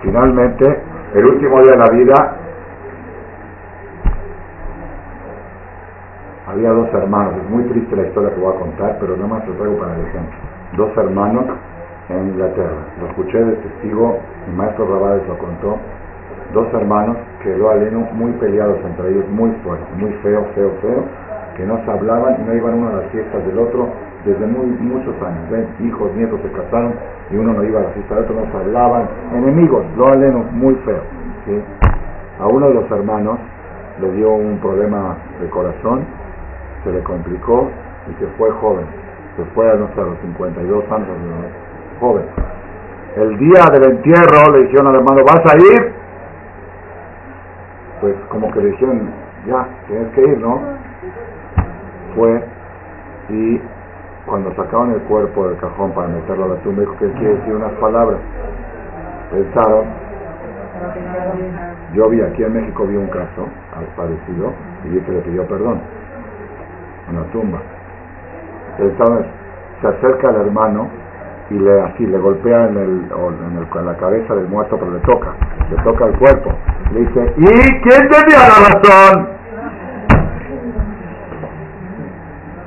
finalmente, el último día de la vida, había dos hermanos, es muy triste la historia que voy a contar, pero nada más lo traigo para el ejemplo. Dos hermanos en Inglaterra, lo escuché de testigo, mi maestro Rabades lo contó, dos hermanos que lo aleno muy peleados entre ellos, muy fuertes, muy feo, feo, feo, que no se hablaban y no iban uno a las fiestas del otro desde muy, muchos años. Hijos, nietos se casaron y uno no iba a la fiesta del otro, no se hablaban. Enemigos, lo aleno, muy feo. A uno de los hermanos le dio un problema de corazón se le complicó y se fue joven. Se fue a, no sé, a los 52 años, joven. El día del entierro le dijeron al hermano, ¿vas a ir? Pues como que le dijeron, ya, tienes que ir, ¿no? Fue y cuando sacaron el cuerpo del cajón para meterlo a la tumba, dijo que él quiere decir unas palabras. Pensaron, yo vi aquí en México vi un caso parecido y vi que le pidió perdón en la tumba. Entonces se acerca al hermano y le así le golpea en, el, en, la cabeza del muerto, pero le toca, le toca el cuerpo. Le dice, ¿y quién tenía la razón?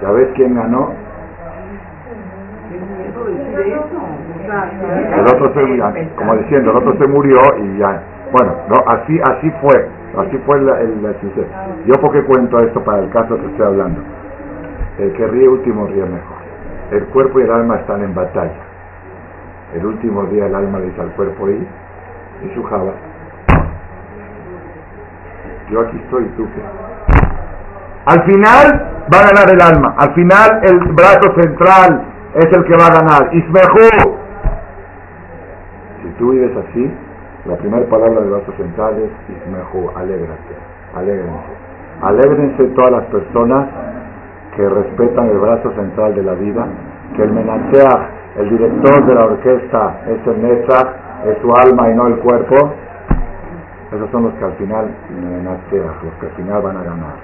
¿Sabes quién ganó? El otro se, como diciendo, el otro se murió y ya. Bueno, no, así, así fue, así fue el, el, Yo porque cuento esto para el caso que estoy hablando. El que ríe último ríe mejor. El cuerpo y el alma están en batalla. El último día el alma le dice al cuerpo y, y su java. Yo aquí estoy tú qué. Al final va a ganar el alma. Al final el brazo central es el que va a ganar. Ismehu. Si tú vives así, la primera palabra del brazo central es Ismehu, alégrate, alégrense. Alégrense todas las personas que respetan el brazo central de la vida, que el menacea, el director de la orquesta es el Netzach, es su alma y no el cuerpo. Esos son los que al final los que al final van a ganar,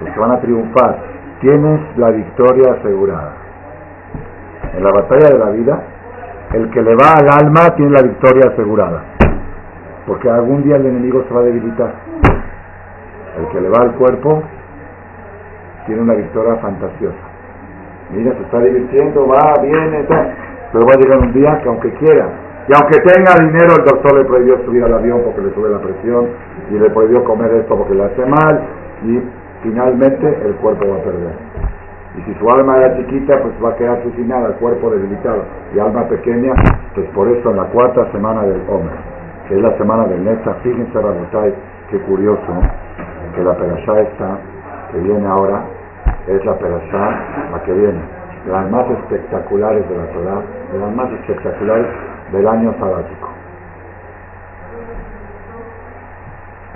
los que van a triunfar. Tienes la victoria asegurada. En la batalla de la vida, el que le va al alma tiene la victoria asegurada. Porque algún día el enemigo se va a debilitar. El que le va al cuerpo tiene una victoria fantasiosa. Mira, se está divirtiendo, va, viene, pero va a llegar un día que aunque quiera, y aunque tenga dinero, el doctor le prohibió subir al avión porque le sube la presión, y le prohibió comer esto porque le hace mal, y finalmente el cuerpo va a perder. Y si su alma era chiquita, pues va a quedar asesinada, el cuerpo debilitado, y alma pequeña, pues por eso en la cuarta semana del Homer, que es la semana del Nesta, fíjense, Rabotay, qué curioso, que la perashá esta, que viene ahora, es la perashá, la que viene, las más espectaculares de la Torah, de las más espectaculares del año sabático.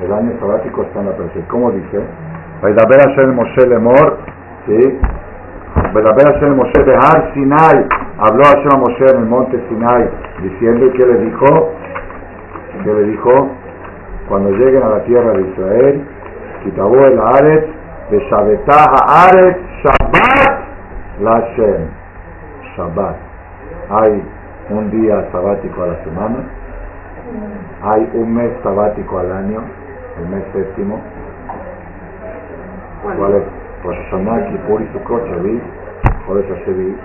El año sabático está en la perashá. ¿Cómo dice? Moshe Lemor, ¿sí? Hashem Moshe Behar Sinai, habló Hashem a Moshe en el monte Sinai, diciendo que le dijo, que le dijo, cuando lleguen a la tierra de Israel, Kitabó el Aret, de Shabbatah Aret, Shabbat, Lashem, Shabbat. Hay un día sabático a la semana, hay un mes sabático al año, el mes séptimo. ¿Cuál es? Pues Hashanah, Kippur y Sukkot, Shavi, Jodesh Hashevi,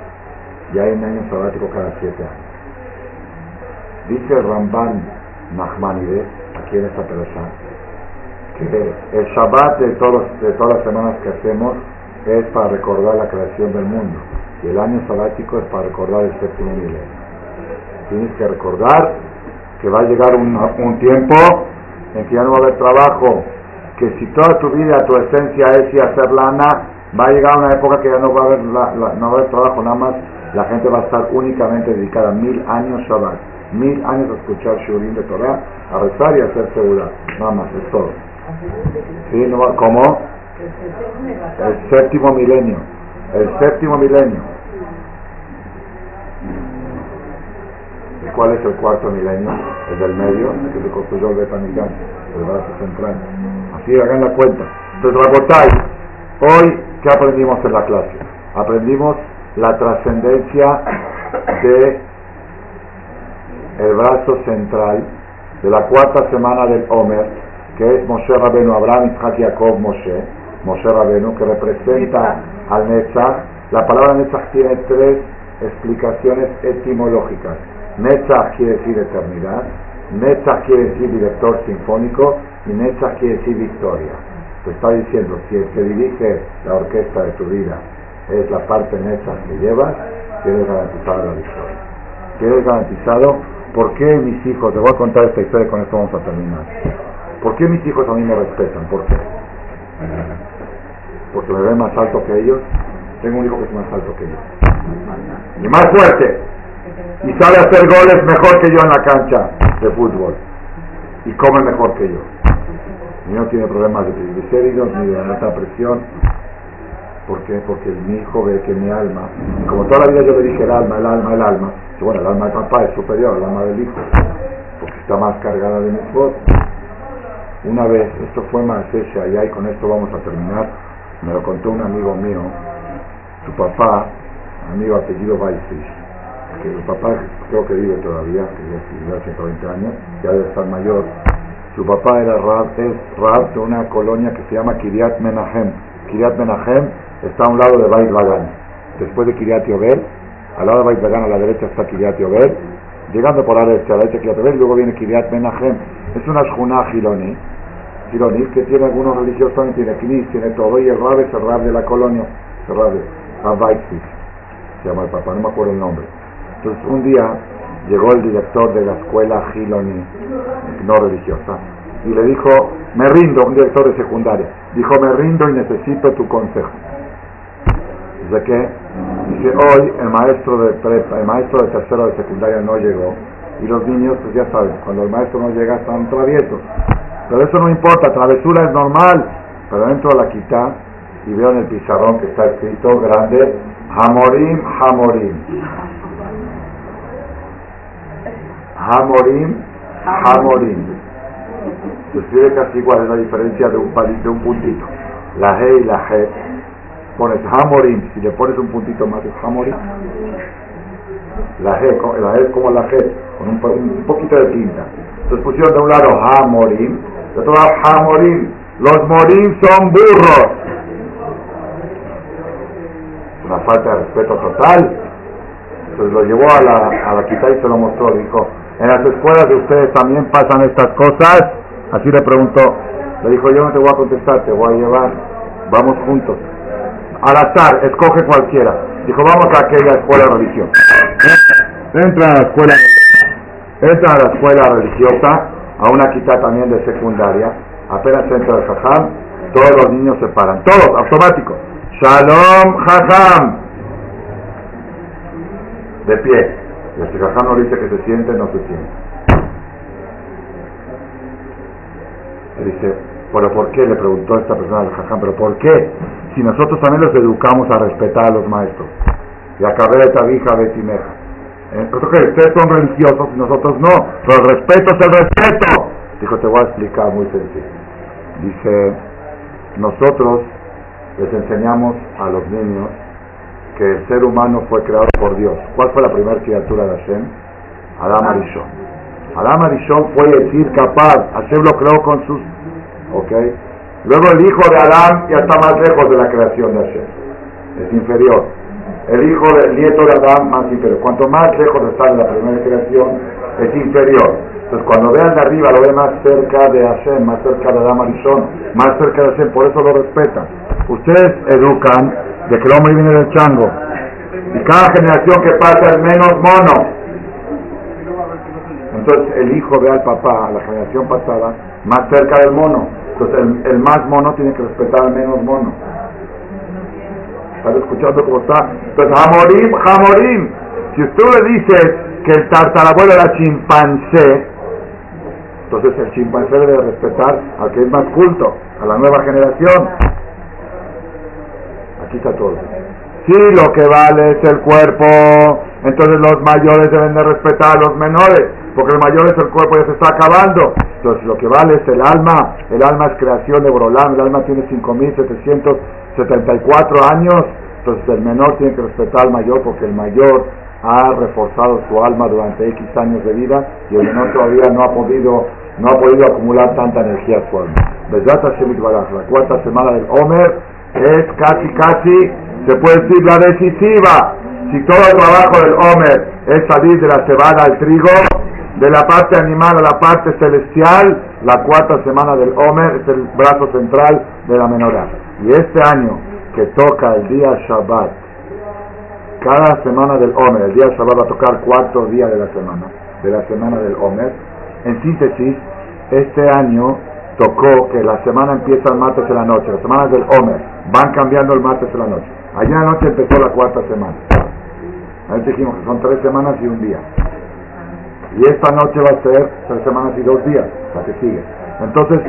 y hay un año sabático cada siete años. Dice Ramban Nachmanides, aquí en esta persona, que el Shabbat de, todos, de todas las semanas que hacemos es para recordar la creación del mundo y el año sabático es para recordar el séptimo milenio. Tienes que recordar que va a llegar un, un tiempo en que ya no va a haber trabajo, que si toda tu vida, tu esencia es a hacer lana, va a llegar una época que ya no va a haber, no va a haber trabajo, nada más la gente va a estar únicamente dedicada mil años Shabbat, mil años a escuchar Shurim de Torah, a rezar y a hacer seguridad, nada más, es todo. ¿Sí? No, ¿Cómo? El séptimo milenio, el séptimo milenio. ¿Y cuál es el cuarto milenio? El del medio, que se construyó el Betamigán, el brazo central. Así hagan la cuenta. Entonces, Rabotai, hoy, ¿qué aprendimos en la clase? Aprendimos la trascendencia de el brazo central de la cuarta semana del Homer, que es Moshe Rabenu, Abraham, Isaac, Jacob, Moshe, Moshe Rabenu, que representa al Netzach. La palabra Netzach tiene tres explicaciones etimológicas. Netzach quiere decir eternidad, Netzach quiere decir director sinfónico y Netzach quiere decir victoria. Te está diciendo, si el que dirige la orquesta de tu vida es la parte Netzach que llevas, tienes garantizado la victoria. Tienes garantizado, ¿por qué mis hijos? Te voy a contar esta historia con esto vamos a terminar. ¿Por qué mis hijos a mí me respetan? ¿Por qué? Porque me ven más alto que ellos. Tengo un hijo que es más alto que ellos. Y más fuerte y sabe hacer goles mejor que yo en la cancha de fútbol y come mejor que yo. No tiene problemas de triglicéridos ni de alta presión. ¿Por qué? Porque mi hijo ve que mi alma, como toda la vida yo le dije el alma, el alma, el alma, y bueno, el alma del papá es superior al alma del hijo, porque está más cargada de mi esposa. Una vez, esto fue más ese allá y con esto vamos a terminar, me lo contó un amigo mío, su papá, amigo apellido Weissfish, que su papá creo que vive todavía, que ya vive 120 años, ya debe estar mayor. Su papá era Rab, es Rab de una colonia que se llama Kiryat Menahem. Kiryat Menahem está a un lado de Bait Bagan. Después de Kiryat Yobel, al lado de Bait Bagan a la derecha está Kiryat Yobel. Llegando por la derecha a la derecha Kiryat Yobel, luego viene Kiryat Menahem. Es una shjuna Giloni. Giloni que tiene algunos religiosos, también tiene Knis, tiene todo. Y el Rab es el Rab de la colonia. El Rab de Rab Se llama el papá, no me acuerdo el nombre. Entonces un día llegó el director de la escuela Giloni, no religiosa, y le dijo, me rindo, un director de secundaria, dijo, me rindo y necesito tu consejo. Dice que, hoy el maestro de prepa, el maestro de tercero de secundaria no llegó, y los niños, pues ya saben, cuando el maestro no llega están traviesos. Pero eso no importa, travesura es normal. Pero entro a la quita y veo en el pizarrón que está escrito grande, Hamorim, Hamorim. Hamorim, Hamorim. Se escribe casi igual, es la diferencia de un, palito, un puntito. La G y la G. Pones Hamorim, si le pones un puntito más es Hamorim. La G, la G es como la G, con un, poquito de tinta. Entonces pusieron de un lado Hamorim, de otro lado Hamorim. Los Morim son burros. Una falta de respeto total. Entonces lo llevó a la, a la quita y se lo mostró. Dijo, en las escuelas de ustedes también pasan estas cosas. Así le preguntó. Le dijo, yo no te voy a contestar, te voy a llevar. Vamos juntos. Al azar, escoge cualquiera. Dijo, vamos a aquella escuela religiosa. Entra a la escuela, entra a la escuela religiosa, a una quita también de secundaria. Apenas entra el jajam, todos los niños se paran. Todos, automático. Shalom, jajam. De pie. Y el jajam no dice que se siente, no se siente. dice, pero ¿por qué? Le preguntó esta persona al jajam, pero ¿por qué? Si nosotros también los educamos a respetar a los maestros. Y a cabeza de tabija, betimeja. Nosotros que ustedes son religiosos y nosotros no. Pero el respeto es el respeto. Dijo, te voy a explicar muy sencillo. Dice, nosotros les enseñamos a los niños que el ser humano fue creado por Dios. ¿Cuál fue la primera criatura de Hashem? Adam Arishon. Adam Arishon fue decir capaz. Hashem lo creó con sus... ¿Ok? Luego el hijo de Adán ya está más lejos de la creación de Hashem. Es inferior. El hijo del nieto de Adán más inferior. Cuanto más lejos está de la primera creación, es inferior. Entonces cuando vean de arriba lo ve más cerca de Hashem, más cerca de Adán Arishon, más cerca de Hashem, por eso lo respetan. Ustedes educan de que el hombre viene del chango. Y cada generación que pasa es menos mono. Entonces el hijo ve al papá, a la generación pasada, más cerca del mono. Entonces el, más mono tiene que respetar al menos mono. ¿Estás escuchando cómo está? Entonces, Jamorim, Jamorim. Si usted le dice que el tartarabuelo era chimpancé, entonces el chimpancé debe respetar al que es más culto, a la nueva generación. Aquí está todo. Si lo que vale es el cuerpo, entonces los mayores deben de respetar a los menores, porque el mayor es el cuerpo ya se está acabando. Entonces lo que vale es el alma, el alma es creación de Borolán, el alma tiene 5.774 años, entonces el menor tiene que respetar al mayor porque el mayor ha reforzado su alma durante X años de vida y el menor todavía no ha podido no ha podido acumular tanta energía a su alma. La cuarta semana del Omer es casi casi, se puede decir, la decisiva. Si todo el trabajo del Omer es salir de la cebada al trigo, de la parte animal a la parte celestial, la cuarta semana del Omer es el brazo central de la menorá. Y este año que toca el día Shabbat, cada semana del Omer, el día Shabbat va a tocar cuatro días de la semana, de la semana del Omer. En síntesis, este año tocó que la semana empieza el martes de la noche, las semanas del Omer van cambiando el martes de la noche. Ayer anoche empezó la cuarta semana. Ahí dijimos que son tres semanas y un día. Y esta noche va a ser tres semanas y dos días, la que sigue. Entonces,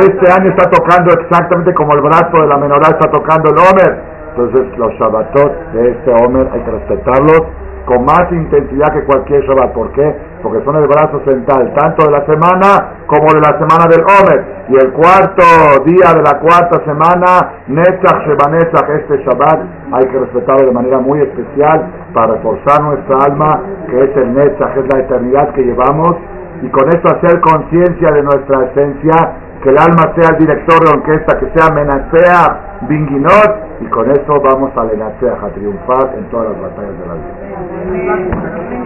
este año está tocando exactamente como el brazo de la menorá está tocando el Omer. Entonces, los Shabbatot de este Omer hay que respetarlos con más intensidad que cualquier Shabbat. ¿Por qué? Porque son el brazo central, tanto de la semana como de la semana del Omer. Y el cuarto día de la cuarta semana, Netzach Shebanetzach, este Shabbat, hay que respetarlo de manera muy especial para reforzar nuestra alma, que es el Netzach, es la eternidad que llevamos. Y con esto hacer conciencia de nuestra esencia, que el alma sea el director de orquesta, que sea Menacea, Binginot, y con eso vamos a Lenacea, a triunfar en todas las batallas de la vida.